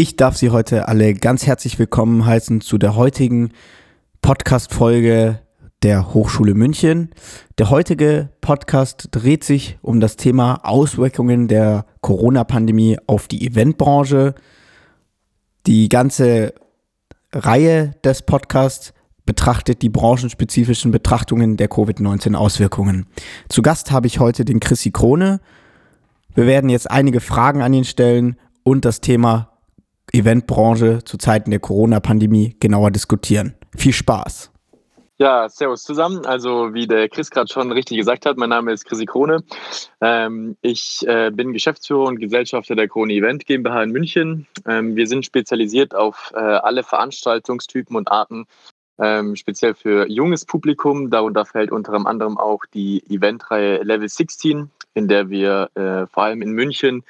Ich darf Sie heute alle ganz herzlich willkommen heißen zu der heutigen Podcast-Folge der Hochschule München. Der heutige Podcast dreht sich um das Thema Auswirkungen der Corona-Pandemie auf die Eventbranche. Die ganze Reihe des Podcasts betrachtet die branchenspezifischen Betrachtungen der Covid-19-Auswirkungen. Zu Gast habe ich heute den Chrissy Krone. Wir werden jetzt einige Fragen an ihn stellen und das Thema Eventbranche zu Zeiten der Corona-Pandemie genauer diskutieren. Viel Spaß! Ja, servus zusammen. Also wie der Chris gerade schon richtig gesagt hat, mein Name ist Chrissy Krone. Ähm, ich äh, bin Geschäftsführer und Gesellschafter der Krone Event GmbH in München. Ähm, wir sind spezialisiert auf äh, alle Veranstaltungstypen und Arten, ähm, speziell für junges Publikum. Darunter fällt unter anderem auch die Eventreihe Level 16, in der wir äh, vor allem in München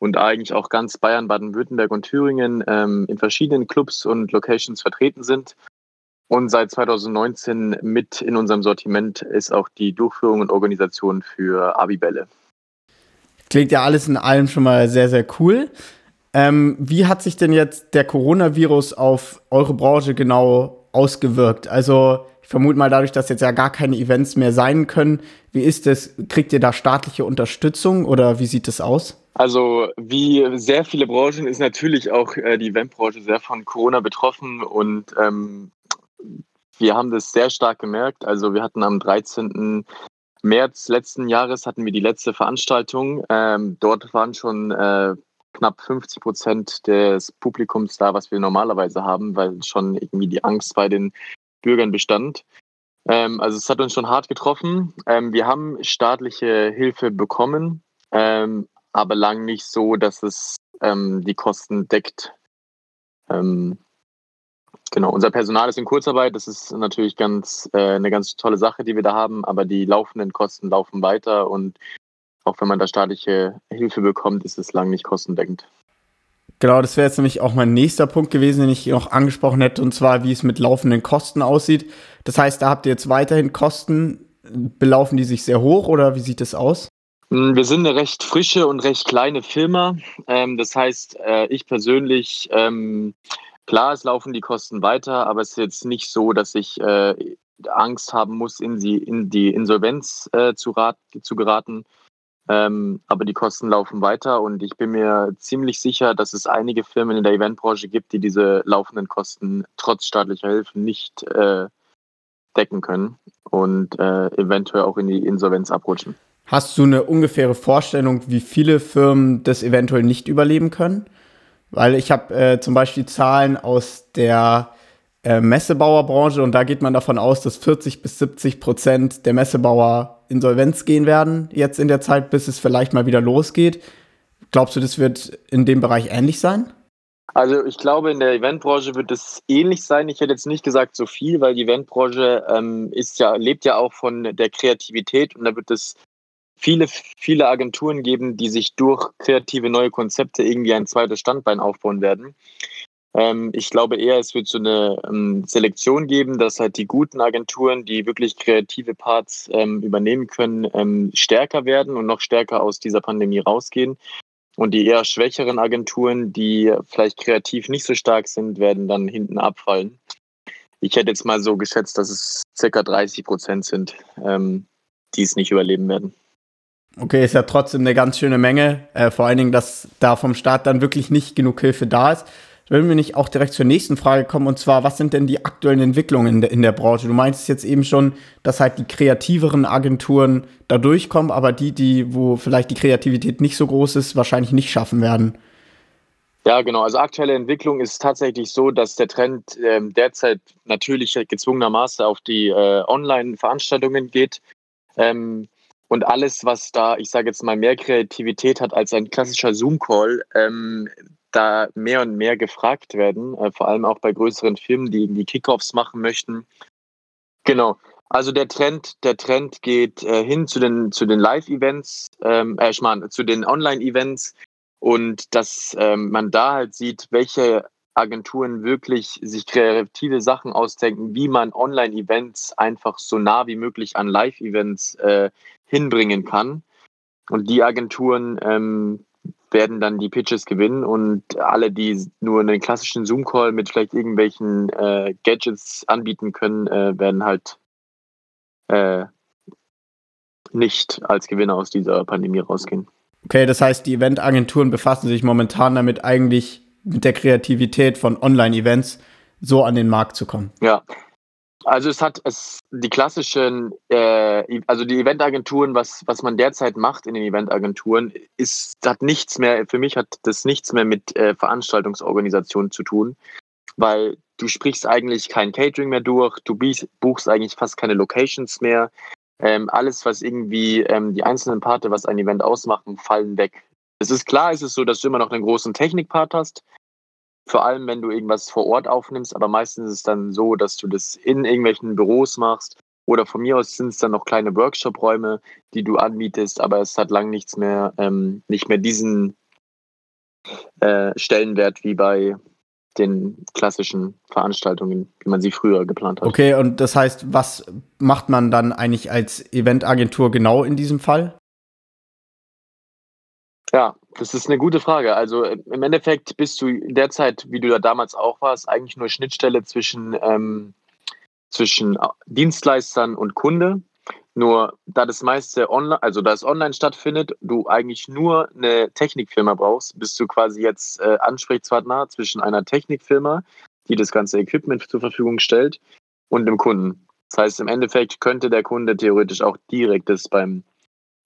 und eigentlich auch ganz Bayern, Baden-Württemberg und Thüringen ähm, in verschiedenen Clubs und Locations vertreten sind. Und seit 2019 mit in unserem Sortiment ist auch die Durchführung und Organisation für Abibälle. Klingt ja alles in allem schon mal sehr, sehr cool. Ähm, wie hat sich denn jetzt der Coronavirus auf eure Branche genau ausgewirkt? Also ich vermute mal dadurch, dass jetzt ja gar keine Events mehr sein können. Wie ist es? Kriegt ihr da staatliche Unterstützung oder wie sieht es aus? Also wie sehr viele Branchen ist natürlich auch äh, die Eventbranche sehr von Corona betroffen und ähm, wir haben das sehr stark gemerkt. Also wir hatten am 13. März letzten Jahres hatten wir die letzte Veranstaltung. Ähm, dort waren schon äh, knapp 50 Prozent des Publikums da, was wir normalerweise haben, weil schon irgendwie die Angst bei den Bürgern bestand. Ähm, also es hat uns schon hart getroffen. Ähm, wir haben staatliche Hilfe bekommen, ähm, aber lang nicht so, dass es ähm, die Kosten deckt. Ähm, genau, unser Personal ist in Kurzarbeit. Das ist natürlich ganz äh, eine ganz tolle Sache, die wir da haben, aber die laufenden Kosten laufen weiter und auch wenn man da staatliche Hilfe bekommt, ist es lang nicht kostendeckend. Genau, das wäre jetzt nämlich auch mein nächster Punkt gewesen, den ich noch angesprochen hätte, und zwar, wie es mit laufenden Kosten aussieht. Das heißt, da habt ihr jetzt weiterhin Kosten. Belaufen die sich sehr hoch oder wie sieht es aus? Hm, wir sind eine recht frische und recht kleine Firma. Ähm, das heißt, äh, ich persönlich, ähm, klar, es laufen die Kosten weiter, aber es ist jetzt nicht so, dass ich äh, Angst haben muss, in die, in die Insolvenz äh, zu, rat, zu geraten. Ähm, aber die Kosten laufen weiter und ich bin mir ziemlich sicher, dass es einige Firmen in der Eventbranche gibt, die diese laufenden Kosten trotz staatlicher Hilfe nicht decken können und eventuell auch in die Insolvenz abrutschen. Hast du eine ungefähre Vorstellung, wie viele Firmen das eventuell nicht überleben können? Weil ich habe äh, zum Beispiel Zahlen aus der äh, Messebauerbranche und da geht man davon aus, dass 40 bis 70 Prozent der Messebauer Insolvenz gehen werden, jetzt in der Zeit, bis es vielleicht mal wieder losgeht. Glaubst du, das wird in dem Bereich ähnlich sein? Also ich glaube, in der Eventbranche wird es ähnlich sein. Ich hätte jetzt nicht gesagt so viel, weil die Eventbranche ähm, ist ja, lebt ja auch von der Kreativität und da wird es viele, viele Agenturen geben, die sich durch kreative neue Konzepte irgendwie ein zweites Standbein aufbauen werden. Ähm, ich glaube eher, es wird so eine ähm, Selektion geben, dass halt die guten Agenturen, die wirklich kreative Parts ähm, übernehmen können, ähm, stärker werden und noch stärker aus dieser Pandemie rausgehen. Und die eher schwächeren Agenturen, die vielleicht kreativ nicht so stark sind, werden dann hinten abfallen. Ich hätte jetzt mal so geschätzt, dass es circa 30 Prozent sind, ähm, die es nicht überleben werden. Okay, ist ja trotzdem eine ganz schöne Menge. Äh, vor allen Dingen, dass da vom Staat dann wirklich nicht genug Hilfe da ist. Wenn wir nicht auch direkt zur nächsten Frage kommen, und zwar, was sind denn die aktuellen Entwicklungen in der, in der Branche? Du meinst jetzt eben schon, dass halt die kreativeren Agenturen da durchkommen, aber die, die, wo vielleicht die Kreativität nicht so groß ist, wahrscheinlich nicht schaffen werden. Ja, genau. Also aktuelle Entwicklung ist tatsächlich so, dass der Trend äh, derzeit natürlich gezwungenermaßen auf die äh, Online-Veranstaltungen geht. Ähm, und alles, was da, ich sage jetzt mal, mehr Kreativität hat als ein klassischer Zoom-Call, ähm, da mehr und mehr gefragt werden, äh, vor allem auch bei größeren Firmen, die irgendwie Kickoffs machen möchten. Genau. Also der Trend, der Trend geht äh, hin zu den zu den Live-Events, ähm, äh, ich meine, zu den Online-Events und dass ähm, man da halt sieht, welche Agenturen wirklich sich kreative Sachen ausdenken, wie man Online-Events einfach so nah wie möglich an Live-Events äh, hinbringen kann. Und die Agenturen ähm, werden dann die Pitches gewinnen und alle, die nur einen klassischen Zoom-Call mit vielleicht irgendwelchen äh, Gadgets anbieten können, äh, werden halt äh, nicht als Gewinner aus dieser Pandemie rausgehen. Okay, das heißt, die Eventagenturen befassen sich momentan damit eigentlich mit der Kreativität von Online-Events so an den Markt zu kommen. Ja, also es hat es die klassischen, äh, also die Eventagenturen, was, was man derzeit macht in den Eventagenturen, ist, hat nichts mehr, für mich hat das nichts mehr mit äh, Veranstaltungsorganisationen zu tun, weil du sprichst eigentlich kein Catering mehr durch, du buchst eigentlich fast keine Locations mehr. Ähm, alles, was irgendwie ähm, die einzelnen Parte, was ein Event ausmachen, fallen weg. Es ist klar, es ist so, dass du immer noch einen großen Technikpart hast, vor allem, wenn du irgendwas vor Ort aufnimmst, aber meistens ist es dann so, dass du das in irgendwelchen Büros machst oder von mir aus sind es dann noch kleine Workshop-Räume, die du anbietest, aber es hat lang nichts mehr, ähm, nicht mehr diesen äh, Stellenwert wie bei den klassischen Veranstaltungen, wie man sie früher geplant hat. Okay, und das heißt, was macht man dann eigentlich als Eventagentur genau in diesem Fall? Ja, das ist eine gute Frage. Also äh, im Endeffekt bist du derzeit, wie du da damals auch warst, eigentlich nur Schnittstelle zwischen, ähm, zwischen Dienstleistern und Kunde. Nur da das meiste online, also da es online stattfindet, du eigentlich nur eine Technikfirma brauchst, bist du quasi jetzt äh, Ansprechpartner zwischen einer Technikfirma, die das ganze Equipment zur Verfügung stellt, und dem Kunden. Das heißt, im Endeffekt könnte der Kunde theoretisch auch direkt das beim,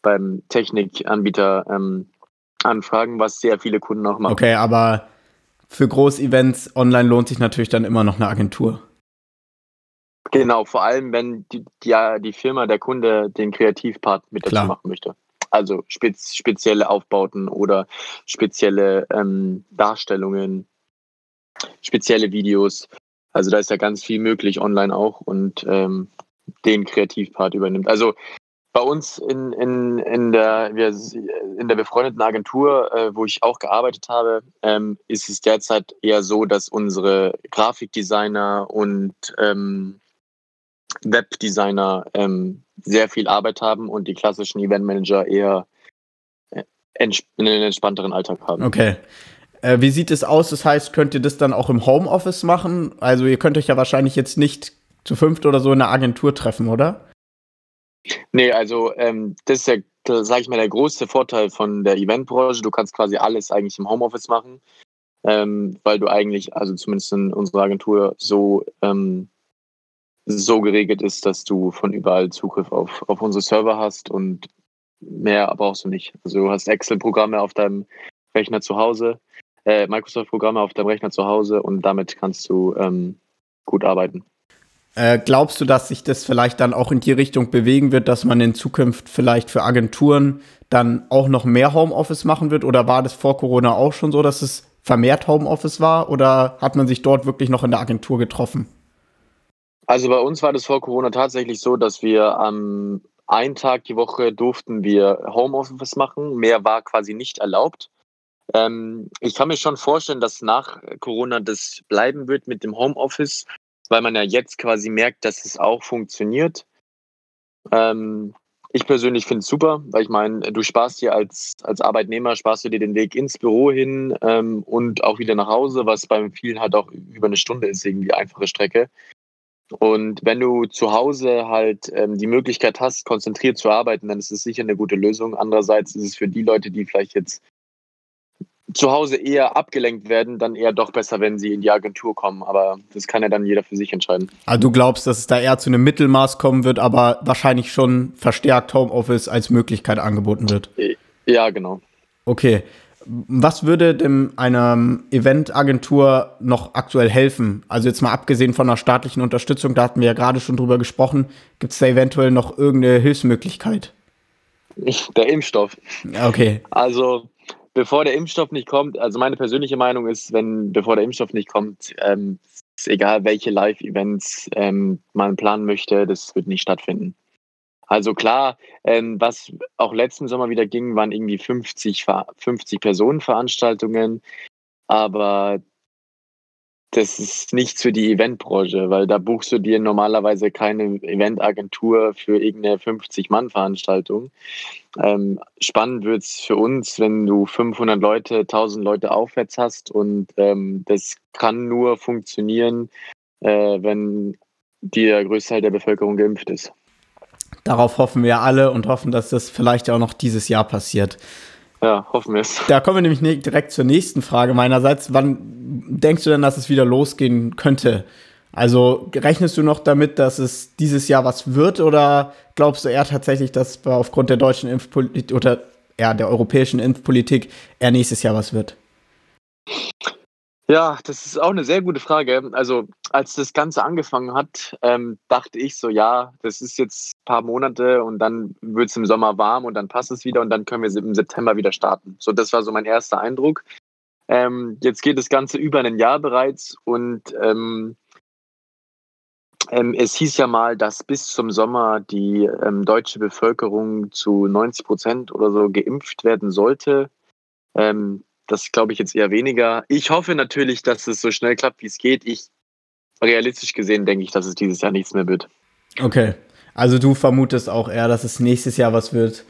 beim Technikanbieter ähm, anfragen, was sehr viele Kunden auch machen. Okay, aber für Großevents online lohnt sich natürlich dann immer noch eine Agentur. Genau, vor allem wenn die, die, die Firma, der Kunde den Kreativpart mit dazu machen möchte. Also spez, spezielle Aufbauten oder spezielle ähm, Darstellungen, spezielle Videos. Also da ist ja ganz viel möglich online auch und ähm, den Kreativpart übernimmt. Also bei uns in, in, in, der, in der befreundeten Agentur, äh, wo ich auch gearbeitet habe, ähm, ist es derzeit eher so, dass unsere Grafikdesigner und ähm, Webdesigner ähm, sehr viel Arbeit haben und die klassischen Eventmanager eher äh, einen entspannteren Alltag haben. Okay. Äh, wie sieht es aus? Das heißt, könnt ihr das dann auch im Homeoffice machen? Also ihr könnt euch ja wahrscheinlich jetzt nicht zu fünft oder so in einer Agentur treffen, oder? Nee, also ähm, das ist ja, sage ich mal, der größte Vorteil von der Eventbranche. Du kannst quasi alles eigentlich im Homeoffice machen, ähm, weil du eigentlich, also zumindest in unserer Agentur, so, ähm, so geregelt ist, dass du von überall Zugriff auf, auf unsere Server hast und mehr brauchst du nicht. Also du hast Excel-Programme auf deinem Rechner zu Hause, äh, Microsoft-Programme auf deinem Rechner zu Hause und damit kannst du ähm, gut arbeiten. Äh, glaubst du, dass sich das vielleicht dann auch in die Richtung bewegen wird, dass man in Zukunft vielleicht für Agenturen dann auch noch mehr Homeoffice machen wird? Oder war das vor Corona auch schon so, dass es vermehrt Homeoffice war? Oder hat man sich dort wirklich noch in der Agentur getroffen? Also bei uns war das vor Corona tatsächlich so, dass wir am ähm, einen Tag die Woche durften wir Homeoffice machen. Mehr war quasi nicht erlaubt. Ähm, ich kann mir schon vorstellen, dass nach Corona das bleiben wird mit dem Homeoffice weil man ja jetzt quasi merkt, dass es auch funktioniert. Ähm, ich persönlich finde es super, weil ich meine, du sparst dir als, als Arbeitnehmer, sparst du dir den Weg ins Büro hin ähm, und auch wieder nach Hause, was beim vielen halt auch über eine Stunde ist, irgendwie einfache Strecke. Und wenn du zu Hause halt ähm, die Möglichkeit hast, konzentriert zu arbeiten, dann ist es sicher eine gute Lösung. Andererseits ist es für die Leute, die vielleicht jetzt zu Hause eher abgelenkt werden, dann eher doch besser, wenn sie in die Agentur kommen. Aber das kann ja dann jeder für sich entscheiden. Also du glaubst, dass es da eher zu einem Mittelmaß kommen wird, aber wahrscheinlich schon verstärkt Homeoffice als Möglichkeit angeboten wird. Ja, genau. Okay. Was würde dem einer Eventagentur noch aktuell helfen? Also jetzt mal abgesehen von einer staatlichen Unterstützung, da hatten wir ja gerade schon drüber gesprochen, gibt es da eventuell noch irgendeine Hilfsmöglichkeit? Der Impfstoff. Okay. Also bevor der Impfstoff nicht kommt, also meine persönliche Meinung ist, wenn bevor der Impfstoff nicht kommt, ähm, ist egal, welche Live-Events ähm, man planen möchte, das wird nicht stattfinden. Also klar, ähm, was auch letzten Sommer wieder ging, waren irgendwie 50, 50 Personen Veranstaltungen, aber das ist nichts für die Eventbranche, weil da buchst du dir normalerweise keine Eventagentur für irgendeine 50-Mann-Veranstaltung. Ähm, spannend wird es für uns, wenn du 500 Leute, 1000 Leute aufwärts hast und ähm, das kann nur funktionieren, äh, wenn der größte Teil der Bevölkerung geimpft ist. Darauf hoffen wir alle und hoffen, dass das vielleicht auch noch dieses Jahr passiert. Ja, hoffen wir es. Da kommen wir nämlich ne-, direkt zur nächsten Frage meinerseits. Wann denkst du denn, dass es wieder losgehen könnte? Also rechnest du noch damit, dass es dieses Jahr was wird oder glaubst du eher tatsächlich, dass aufgrund der deutschen Impfpolitik oder ja, der europäischen Impfpolitik eher nächstes Jahr was wird? Ja, das ist auch eine sehr gute Frage. Also als das Ganze angefangen hat, ähm, dachte ich so, ja, das ist jetzt ein paar Monate und dann wird es im Sommer warm und dann passt es wieder und dann können wir im September wieder starten. So, das war so mein erster Eindruck. Ähm, jetzt geht das Ganze über ein Jahr bereits und ähm, ähm es hieß ja mal, dass bis zum Sommer die ähm, deutsche Bevölkerung zu 90 Prozent oder so geimpft werden sollte. Ähm, das glaube ich jetzt eher weniger. Ich hoffe natürlich, dass es so schnell klappt, wie es geht. Ich realistisch gesehen denke ich, dass es dieses Jahr nichts mehr wird. Okay. Also du vermutest auch eher, dass es nächstes Jahr was wird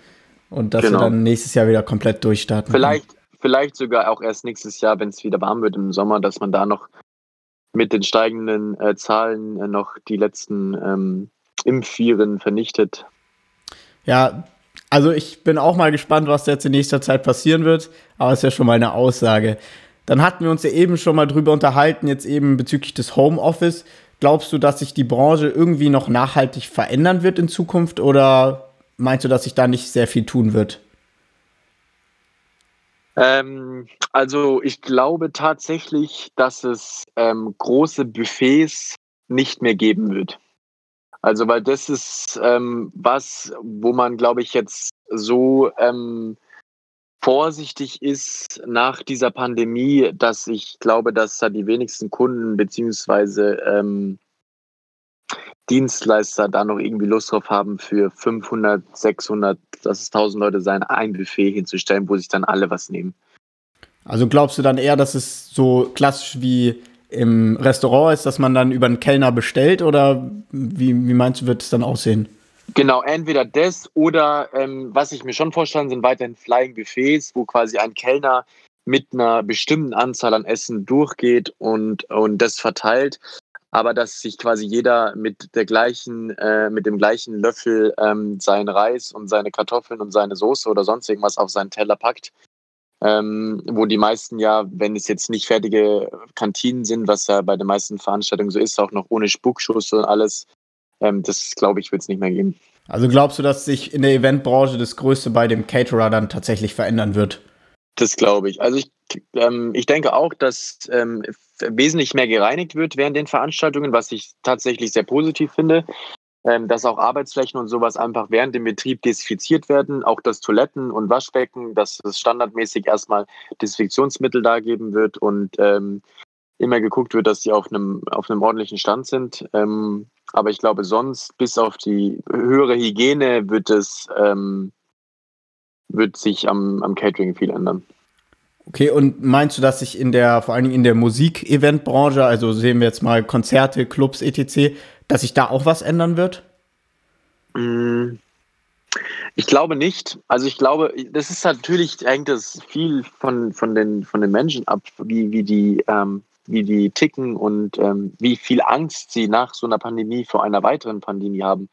und dass genau. wir dann nächstes Jahr wieder komplett durchstarten. Vielleicht, können. vielleicht sogar auch erst nächstes Jahr, wenn es wieder warm wird im Sommer, dass man da noch mit den steigenden äh, Zahlen äh, noch die letzten ähm, Impfviren vernichtet. Ja, also ich bin auch mal gespannt, was jetzt in nächster Zeit passieren wird, aber es ist ja schon mal eine Aussage. Dann hatten wir uns ja eben schon mal drüber unterhalten, jetzt eben bezüglich des Homeoffice. Glaubst du, dass sich die Branche irgendwie noch nachhaltig verändern wird in Zukunft oder meinst du, dass sich da nicht sehr viel tun wird? Ähm, also ich glaube tatsächlich, dass es ähm, große Buffets nicht mehr geben wird. Also, weil das ist ähm, was, wo man, glaube ich, jetzt so ähm, vorsichtig ist nach dieser Pandemie, dass ich glaube, dass da die wenigsten Kunden beziehungsweise ähm, Dienstleister da noch irgendwie Lust drauf haben, für 500, 600, dass es 1000 Leute sein, ein Buffet hinzustellen, wo sich dann alle was nehmen. Also glaubst du dann eher, dass es so klassisch wie im Restaurant ist, dass man dann über einen Kellner bestellt oder wie, wie meinst du, wird es dann aussehen? Genau, entweder das oder ähm, was ich mir schon vorstellen, sind weiterhin Flying Buffets, wo quasi ein Kellner mit einer bestimmten Anzahl an Essen durchgeht und, und das verteilt, aber dass sich quasi jeder mit der gleichen, äh, mit dem gleichen Löffel ähm, seinen Reis und seine Kartoffeln und seine Soße oder sonst irgendwas auf seinen Teller packt ähm, wo die meisten ja, wenn es jetzt nicht fertige Kantinen sind, was ja bei den meisten Veranstaltungen so ist, auch noch ohne Spuckschuss und alles, ähm, das glaube ich, wird es nicht mehr geben. Also glaubst du, dass sich in der Eventbranche das Größte bei dem Caterer dann tatsächlich verändern wird? Das glaube ich. Also ich, ähm, ich denke auch, dass ähm, wesentlich mehr gereinigt wird während den Veranstaltungen, was ich tatsächlich sehr positiv finde ähm, dass auch Arbeitsflächen und sowas einfach während dem Betrieb desinfiziert werden, auch das Toiletten und Waschbecken, dass es standardmäßig erstmal Desinfektionsmittel da geben wird und ähm, immer geguckt wird, dass die auf einem, auf einem ordentlichen Stand sind. Ähm, aber ich glaube, sonst, bis auf die höhere Hygiene, wird es ähm, wird sich am, am Catering viel ändern. Okay, und meinst du, dass sich in der, vor allen Dingen in der Musik-Event-Branche, also sehen wir jetzt mal Konzerte, Clubs, etc., dass sich da auch was ändern wird? Mm, ich glaube nicht. Also ich glaube, das ist natürlich, hängt das viel von, von, den, von den Menschen ab, wie, wie, die, ähm, wie die ticken und ähm, wie viel Angst sie nach so einer Pandemie vor einer weiteren Pandemie haben.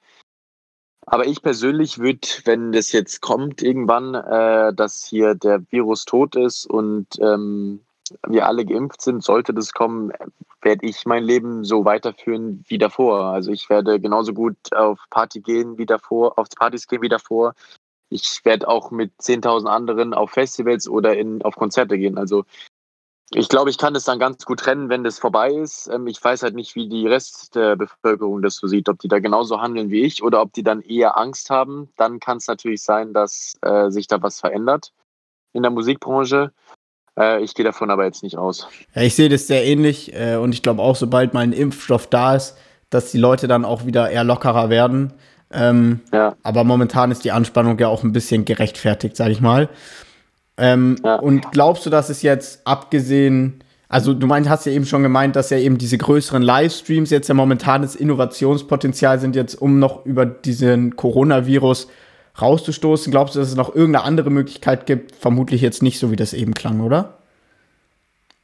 Aber ich persönlich würde, wenn das jetzt kommt, irgendwann, äh, dass hier der Virus tot ist und ähm, wir alle geimpft sind, sollte das kommen, werde ich mein Leben so weiterführen wie davor. Also ich werde genauso gut auf Party gehen wie davor, auf Partys gehen wie davor. Ich werde auch mit 10.000 anderen auf Festivals oder in, auf Konzerte gehen. Also ich glaube, ich kann das dann ganz gut trennen, wenn das vorbei ist. Ähm, ich weiß halt nicht, wie die Rest der Bevölkerung das so sieht, ob die da genauso handeln wie ich oder ob die dann eher Angst haben. Dann kann es natürlich sein, dass äh, sich da was verändert in der Musikbranche. Äh, ich gehe davon aber jetzt nicht aus. Ja, ich sehe das sehr ähnlich äh, und ich glaube auch, sobald mal ein Impfstoff da ist, dass die Leute dann auch wieder eher lockerer werden. Ähm, ja. Aber momentan ist die Anspannung ja auch ein bisschen gerechtfertigt, sage ich mal. Ähm, ja. Und glaubst du, dass es jetzt abgesehen, Also du meinst, hast ja eben schon gemeint, dass ja eben diese größeren Livestreams jetzt ja momentan das Innovationspotenzial sind jetzt, um noch über diesen Coronavirus rauszustoßen. Glaubst du, dass es noch irgendeine andere Möglichkeit gibt? Vermutlich jetzt nicht so, wie das eben klang, oder?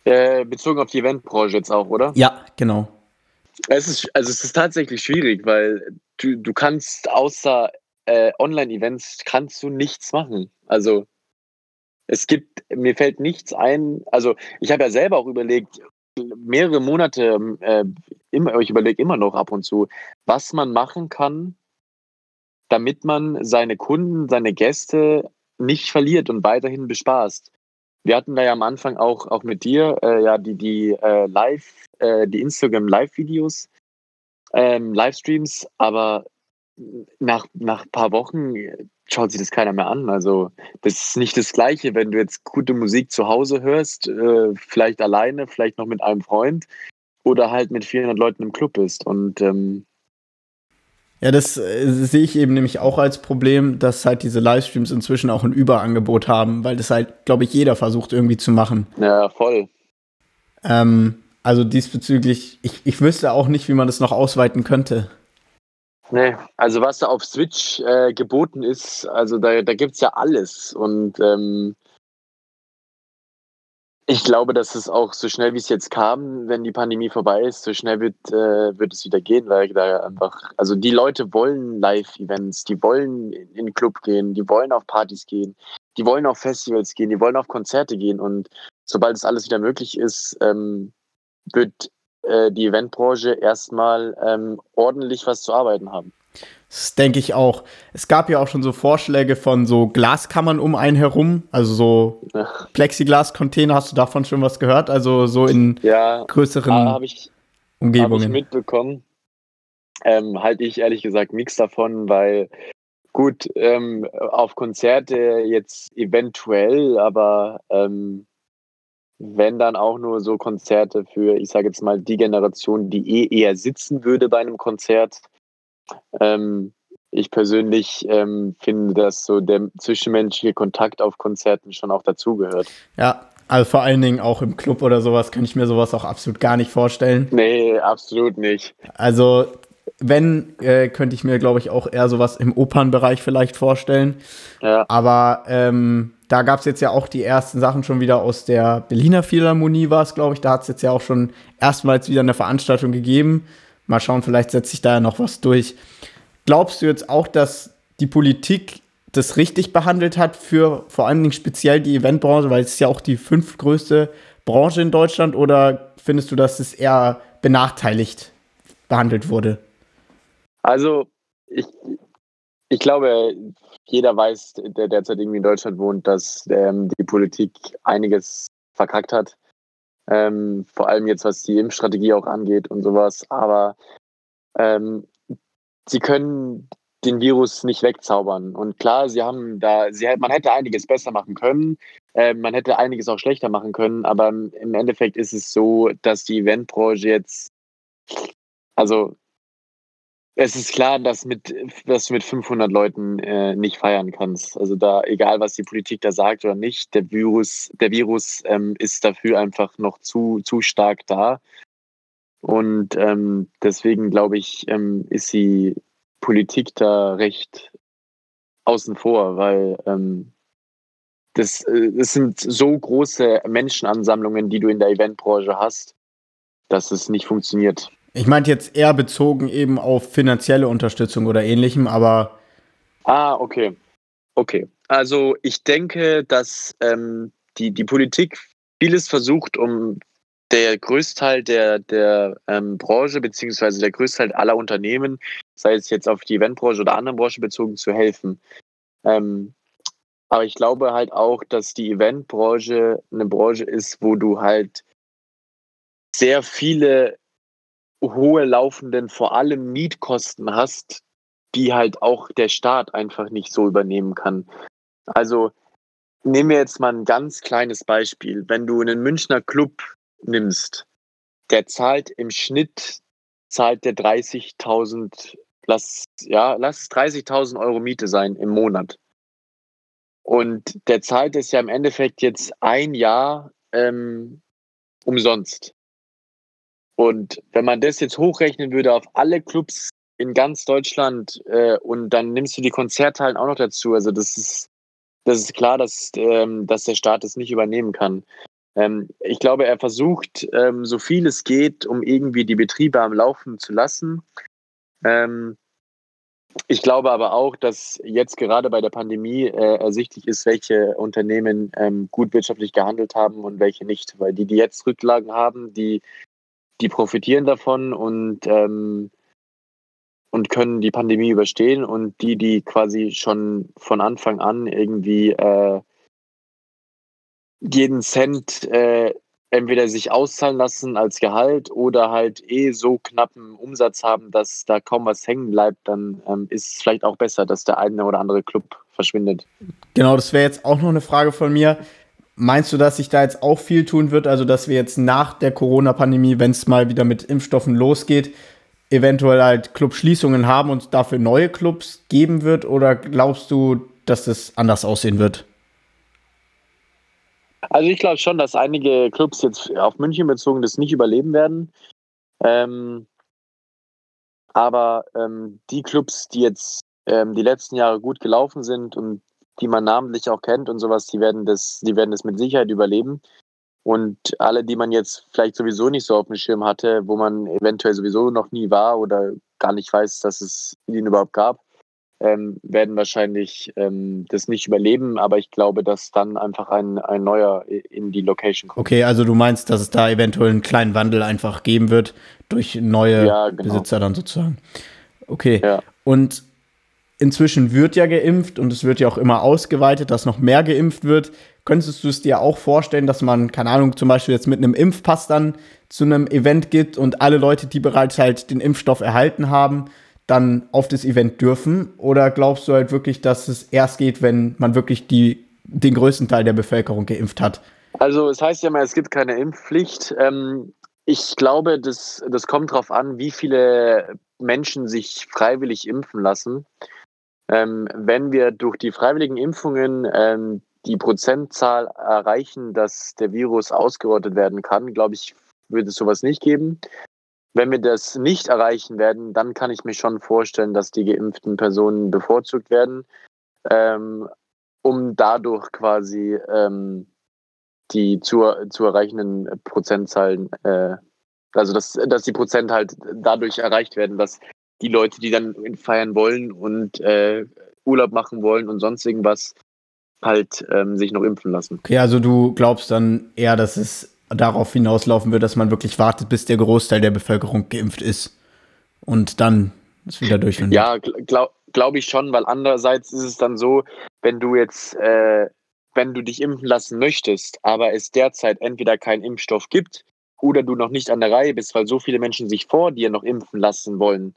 Äh, bezogen auf die Eventbranche jetzt auch, oder? Ja, genau. Es ist, also es ist tatsächlich schwierig, weil du, du kannst außer äh, Online-Events kannst du nichts machen. Also es gibt, mir fällt nichts ein, also ich habe ja selber auch überlegt, mehrere Monate, äh, immer, ich überlege immer noch ab und zu, was man machen kann, damit man seine Kunden, seine Gäste nicht verliert und weiterhin bespaßt. Wir hatten da ja am Anfang auch, auch mit dir äh, ja die, die äh, Live, äh, die Instagram Live-Videos, ähm, Livestreams, aber nach, nach ein paar Wochen schaut sich das keiner mehr an. Also das ist nicht das Gleiche, wenn du jetzt gute Musik zu Hause hörst, äh, vielleicht alleine, vielleicht noch mit einem Freund oder halt mit 400 Leuten im Club bist. Und ähm, ja, das äh, sehe ich eben nämlich auch als Problem, dass halt diese Livestreams inzwischen auch ein Überangebot haben, weil das halt, glaube ich, jeder versucht irgendwie zu machen. Ja, voll. Ähm, also diesbezüglich, ich, ich wüsste auch nicht, wie man das noch ausweiten könnte. Nee, also was da auf Switch äh, geboten ist, also da, da gibt es ja alles. Und ähm, ich glaube, dass es auch so schnell, wie es jetzt kam, wenn die Pandemie vorbei ist, so schnell wird, äh, wird es wieder gehen, weil da einfach, also die Leute wollen Live-Events, die wollen in den Club gehen, die wollen auf Partys gehen, die wollen auf Festivals gehen, die wollen auf Konzerte gehen und sobald es alles wieder möglich ist, ähm, wird äh, die Eventbranche erstmal ähm, ordentlich was zu arbeiten haben. Das denke ich auch. Es gab ja auch schon so Vorschläge von so Glaskammern um einen herum, also so. Plexiglas-Container. Hast du davon schon was gehört? Also so in ja, größeren hab ich, Umgebungen. Habe ich mitbekommen. Ähm, halte ich ehrlich gesagt nichts davon, weil gut, ähm, auf Konzerte jetzt eventuell, aber ähm, wenn dann auch nur so Konzerte für, ich sage jetzt mal, die Generation, die eh eher sitzen würde bei einem Konzert. Ähm, ich persönlich ähm, finde, dass so der zwischenmenschliche Kontakt auf Konzerten schon auch dazugehört. Ja, also vor allen Dingen auch im Club oder sowas kann ich mir sowas auch absolut gar nicht vorstellen. Nee, absolut nicht. Also wenn, äh, könnte ich mir, glaube ich, auch eher sowas im Opernbereich vielleicht vorstellen. Ja. Aber ähm, da gab es jetzt ja auch die ersten Sachen schon wieder aus der Berliner Philharmonie, war es, glaube ich. Da hat es jetzt ja auch schon erstmals wieder eine Veranstaltung gegeben. Mal schauen, vielleicht setzt sich da ja noch was durch. Glaubst du jetzt auch, dass die Politik das richtig behandelt hat für vor allen Dingen speziell die Eventbranche, weil es ist ja auch die fünftgrößte Branche in Deutschland, oder findest du, dass es eher benachteiligt behandelt wurde? Also, ich, ich glaube, jeder weiß, der derzeit irgendwie in Deutschland wohnt, dass ähm, die Politik einiges verkackt hat. Ähm, vor allem jetzt, was die Impfstrategie auch angeht und sowas. Aber ähm, sie können den Virus nicht wegzaubern. Und klar, sie haben da, sie, man hätte einiges besser machen können, äh, man hätte einiges auch schlechter machen können, aber im Endeffekt ist es so, dass die Eventbranche jetzt, also es ist klar, dass, mit, dass du mit 500 Leuten äh, nicht feiern kannst. Also da, egal was die Politik da sagt oder nicht, der Virus, der Virus ähm, ist dafür einfach noch zu, zu stark da. Und ähm, deswegen glaube ich, ähm, ist die Politik da recht außen vor, weil ähm, das, äh, das sind so große Menschenansammlungen, die du in der Eventbranche hast, dass es nicht funktioniert. Ich meinte jetzt eher bezogen eben auf finanzielle Unterstützung oder ähnlichem, aber. Ah, okay. Okay. Also ich denke, dass ähm, die, die Politik vieles versucht, um der Größteil der, der ähm, Branche beziehungsweise der Größteil aller Unternehmen, sei es jetzt auf die Eventbranche oder andere Branchen bezogen, zu helfen. Ähm, aber ich glaube halt auch, dass die Eventbranche eine Branche ist, wo du halt sehr viele hohe laufenden, vor allem Mietkosten hast, die halt auch der Staat einfach nicht so übernehmen kann. Also nehmen wir jetzt mal ein ganz kleines Beispiel. Wenn du einen Münchner Club nimmst, der zahlt im Schnitt zahlt der 30.000, lass, ja, lass es 30.000 Euro Miete sein im Monat. Und der zahlt es ja im Endeffekt jetzt ein Jahr ähm, umsonst. Und wenn man das jetzt hochrechnen würde auf alle Clubs in ganz Deutschland äh, und dann nimmst du die Konzerthallen auch noch dazu, also das ist, das ist klar, dass, ähm, dass der Staat das nicht übernehmen kann. Ähm, ich glaube, er versucht, ähm, so viel es geht, um irgendwie die Betriebe am Laufen zu lassen. Ähm, ich glaube aber auch, dass jetzt gerade bei der Pandemie äh, ersichtlich ist, welche Unternehmen ähm, gut wirtschaftlich gehandelt haben und welche nicht. Weil die, die jetzt Rücklagen haben, die, die profitieren davon und, ähm, und können die Pandemie überstehen. Und die, die quasi schon von Anfang an irgendwie äh, jeden Cent äh, entweder sich auszahlen lassen als Gehalt oder halt eh so knappen Umsatz haben, dass da kaum was hängen bleibt, dann ähm, ist es vielleicht auch besser, dass der eine oder andere Club verschwindet. Genau, das wäre jetzt auch noch eine Frage von mir. Meinst du, dass sich da jetzt auch viel tun wird? Also, dass wir jetzt nach der Corona-Pandemie, wenn es mal wieder mit Impfstoffen losgeht, eventuell halt Clubschließungen haben und dafür neue Clubs geben wird? Oder glaubst du, dass das anders aussehen wird? Also ich glaube schon, dass einige Clubs jetzt auf München bezogen das nicht überleben werden. Ähm, aber ähm, die Clubs, die jetzt ähm, die letzten Jahre gut gelaufen sind und die man namentlich auch kennt und sowas, die werden das, die werden das mit Sicherheit überleben. Und alle, die man jetzt vielleicht sowieso nicht so auf dem Schirm hatte, wo man eventuell sowieso noch nie war oder gar nicht weiß, dass es ihn überhaupt gab, ähm, werden wahrscheinlich ähm, das nicht überleben, aber ich glaube, dass dann einfach ein, ein neuer in die Location kommt. Okay, also du meinst, dass es da eventuell einen kleinen Wandel einfach geben wird durch neue ja, genau. Besitzer dann sozusagen. Okay. Ja. Und inzwischen wird ja geimpft und es wird ja auch immer ausgeweitet, dass noch mehr geimpft wird. Könntest du es dir auch vorstellen, dass man, keine Ahnung, zum Beispiel jetzt mit einem Impfpass dann zu einem Event geht und alle Leute, die bereits halt den Impfstoff erhalten haben, dann auf das Event dürfen? Oder glaubst du halt wirklich, dass es erst geht, wenn man wirklich die, den größten Teil der Bevölkerung geimpft hat? Also es heißt ja mal, es gibt keine Impfpflicht. Ähm, ich glaube, das, das kommt darauf an, wie viele Menschen sich freiwillig impfen lassen. Ähm, wenn wir durch die freiwilligen Impfungen ähm, die Prozentzahl erreichen, dass der Virus ausgerottet werden kann, glaube ich, würde es sowas nicht geben. Wenn wir das nicht erreichen werden, dann kann ich mir schon vorstellen, dass die geimpften Personen bevorzugt werden, ähm, um dadurch quasi ähm, die zu, zu erreichenden Prozentzahlen, äh, also dass, dass die Prozent halt dadurch erreicht werden, dass die Leute, die dann feiern wollen und äh, Urlaub machen wollen und sonst irgendwas, halt ähm, sich noch impfen lassen. Okay, also du glaubst dann eher, dass es darauf hinauslaufen wird, dass man wirklich wartet, bis der Großteil der Bevölkerung geimpft ist und dann es wieder durchführen Ja, glaube glaub ich schon, weil andererseits ist es dann so, wenn du jetzt, äh, wenn du dich impfen lassen möchtest, aber es derzeit entweder keinen Impfstoff gibt oder du noch nicht an der Reihe bist, weil so viele Menschen sich vor dir noch impfen lassen wollen,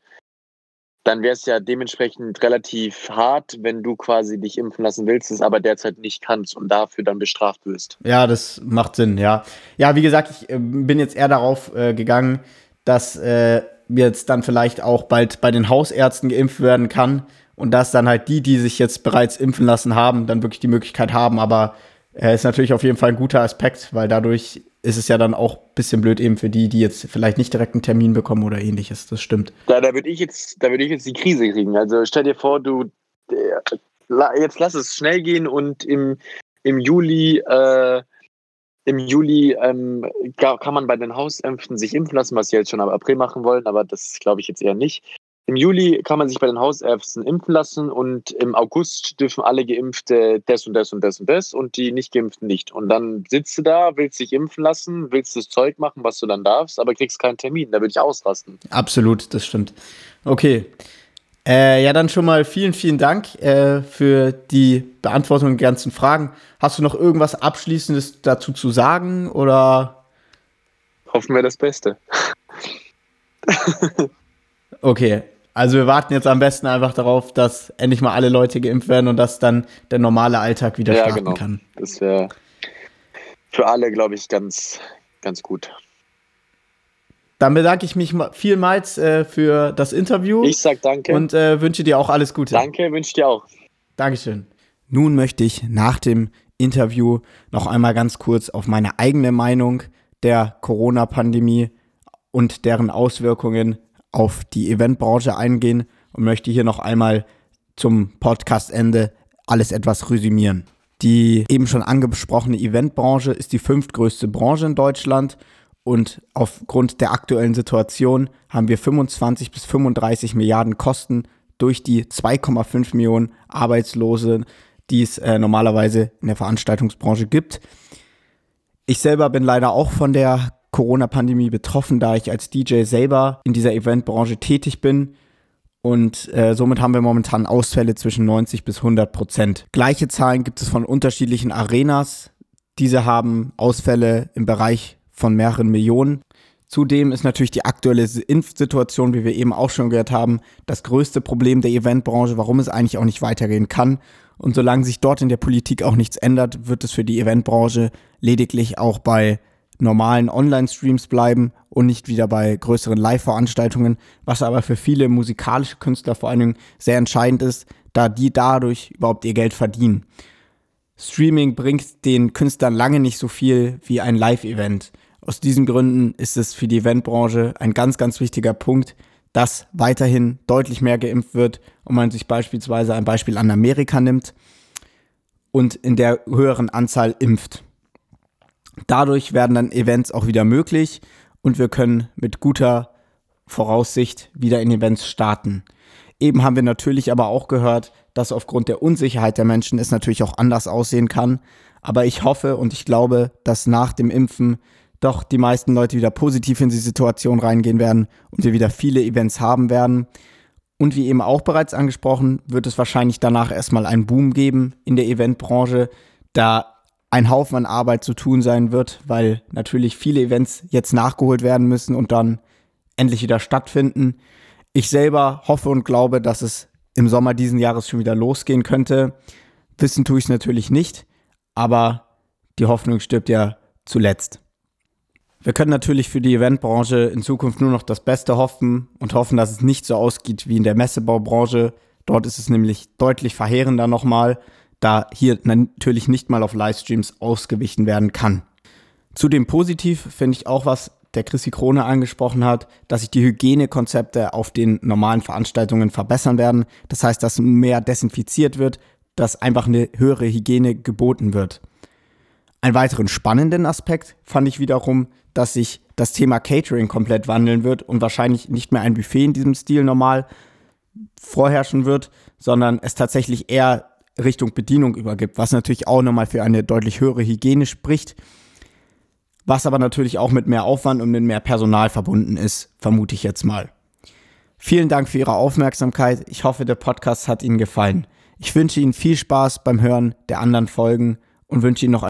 dann wäre es ja dementsprechend relativ hart, wenn du quasi dich impfen lassen willst, es aber derzeit nicht kannst und dafür dann bestraft wirst. Ja, das macht Sinn, ja. Ja, wie gesagt, ich äh, bin jetzt eher darauf äh, gegangen, dass äh, jetzt dann vielleicht auch bald bei den Hausärzten geimpft werden kann und dass dann halt die, die sich jetzt bereits impfen lassen haben, dann wirklich die Möglichkeit haben. Aber äh, ist natürlich auf jeden Fall ein guter Aspekt, weil dadurch ist es ja dann auch ein bisschen blöd eben für die, die jetzt vielleicht nicht direkt einen Termin bekommen oder ähnliches. Das stimmt. Da, da würde ich jetzt, da würde ich jetzt die Krise kriegen. Also stell dir vor, du jetzt lass es schnell gehen und im, im Juli äh, im Juli ähm, kann man bei den Hausämpften sich impfen lassen, was sie jetzt schon ab April machen wollen, aber das glaube ich jetzt eher nicht. Im Juli kann man sich bei den Hausärzten impfen lassen und im August dürfen alle Geimpfte das und das und das und das und die nicht Geimpften nicht. Und dann sitzt du da, willst dich impfen lassen, willst das Zeug machen, was du dann darfst, aber kriegst keinen Termin. Da würde ich ausrasten. Absolut, das stimmt. Okay. Äh, ja, dann schon mal vielen, vielen Dank äh, für die Beantwortung der ganzen Fragen. Hast du noch irgendwas Abschließendes dazu zu sagen oder? Hoffen wir das Beste. Okay, also wir warten jetzt am besten einfach darauf, dass endlich mal alle Leute geimpft werden und dass dann der normale Alltag wieder ja, starten genau. kann. Das wäre für alle, glaube ich, ganz, ganz gut. Dann bedanke ich mich vielmals äh, für das Interview. Ich sag danke. Und äh, wünsche dir auch alles Gute. Danke, wünsche dir auch. Dankeschön. Nun möchte ich nach dem Interview noch einmal ganz kurz auf meine eigene Meinung der Corona-Pandemie und deren Auswirkungen auf die Eventbranche eingehen und möchte hier noch einmal zum Podcastende alles etwas resümieren. Die eben schon angesprochene Eventbranche ist die fünftgrößte Branche in Deutschland und aufgrund der aktuellen Situation haben wir 25 bis 35 Milliarden Kosten durch die 2,5 Millionen Arbeitslose, die es äh, normalerweise in der Veranstaltungsbranche gibt. Ich selber bin leider auch von der Corona-Pandemie betroffen, da ich als DJ selber in dieser Eventbranche tätig bin. Und äh, somit haben wir momentan Ausfälle zwischen 90 bis 100 Prozent. Gleiche Zahlen gibt es von unterschiedlichen Arenas. Diese haben Ausfälle im Bereich von mehreren Millionen. Zudem ist natürlich die aktuelle Impfsituation, wie wir eben auch schon gehört haben, das größte Problem der Eventbranche, warum es eigentlich auch nicht weitergehen kann. Und solange sich dort in der Politik auch nichts ändert, wird es für die Eventbranche lediglich auch bei normalen Online-Streams bleiben und nicht wieder bei größeren Live-Veranstaltungen, was aber für viele musikalische Künstler vor allen Dingen sehr entscheidend ist, da die dadurch überhaupt ihr Geld verdienen. Streaming bringt den Künstlern lange nicht so viel wie ein Live-Event. Aus diesen Gründen ist es für die Eventbranche ein ganz, ganz wichtiger Punkt, dass weiterhin deutlich mehr geimpft wird und man sich beispielsweise ein Beispiel an Amerika nimmt und in der höheren Anzahl impft. Dadurch werden dann Events auch wieder möglich und wir können mit guter Voraussicht wieder in Events starten. Eben haben wir natürlich aber auch gehört, dass aufgrund der Unsicherheit der Menschen es natürlich auch anders aussehen kann. Aber ich hoffe und ich glaube, dass nach dem Impfen doch die meisten Leute wieder positiv in die Situation reingehen werden und wir wieder viele Events haben werden. Und wie eben auch bereits angesprochen, wird es wahrscheinlich danach erstmal einen Boom geben in der Eventbranche, da ein Haufen an Arbeit zu tun sein wird, weil natürlich viele Events jetzt nachgeholt werden müssen und dann endlich wieder stattfinden. Ich selber hoffe und glaube, dass es im Sommer diesen Jahres schon wieder losgehen könnte. Wissen tue ich es natürlich nicht, aber die Hoffnung stirbt ja zuletzt. Wir können natürlich für die Eventbranche in Zukunft nur noch das Beste hoffen und hoffen, dass es nicht so ausgeht wie in der Messebaubranche. Dort ist es nämlich deutlich verheerender nochmal da hier natürlich nicht mal auf Livestreams ausgewichen werden kann. Zudem positiv finde ich auch, was der Chrissy Krone angesprochen hat, dass sich die Hygienekonzepte auf den normalen Veranstaltungen verbessern werden. Das heißt, dass mehr desinfiziert wird, dass einfach eine höhere Hygiene geboten wird. Einen weiteren spannenden Aspekt fand ich wiederum, dass sich das Thema Catering komplett wandeln wird und wahrscheinlich nicht mehr ein Buffet in diesem Stil normal vorherrschen wird, sondern es tatsächlich eher Richtung Bedienung übergibt, was natürlich auch nochmal für eine deutlich höhere Hygiene spricht, was aber natürlich auch mit mehr Aufwand und mit mehr Personal verbunden ist, vermute ich jetzt mal. Vielen Dank für Ihre Aufmerksamkeit. Ich hoffe, der Podcast hat Ihnen gefallen. Ich wünsche Ihnen viel Spaß beim Hören der anderen Folgen und wünsche Ihnen noch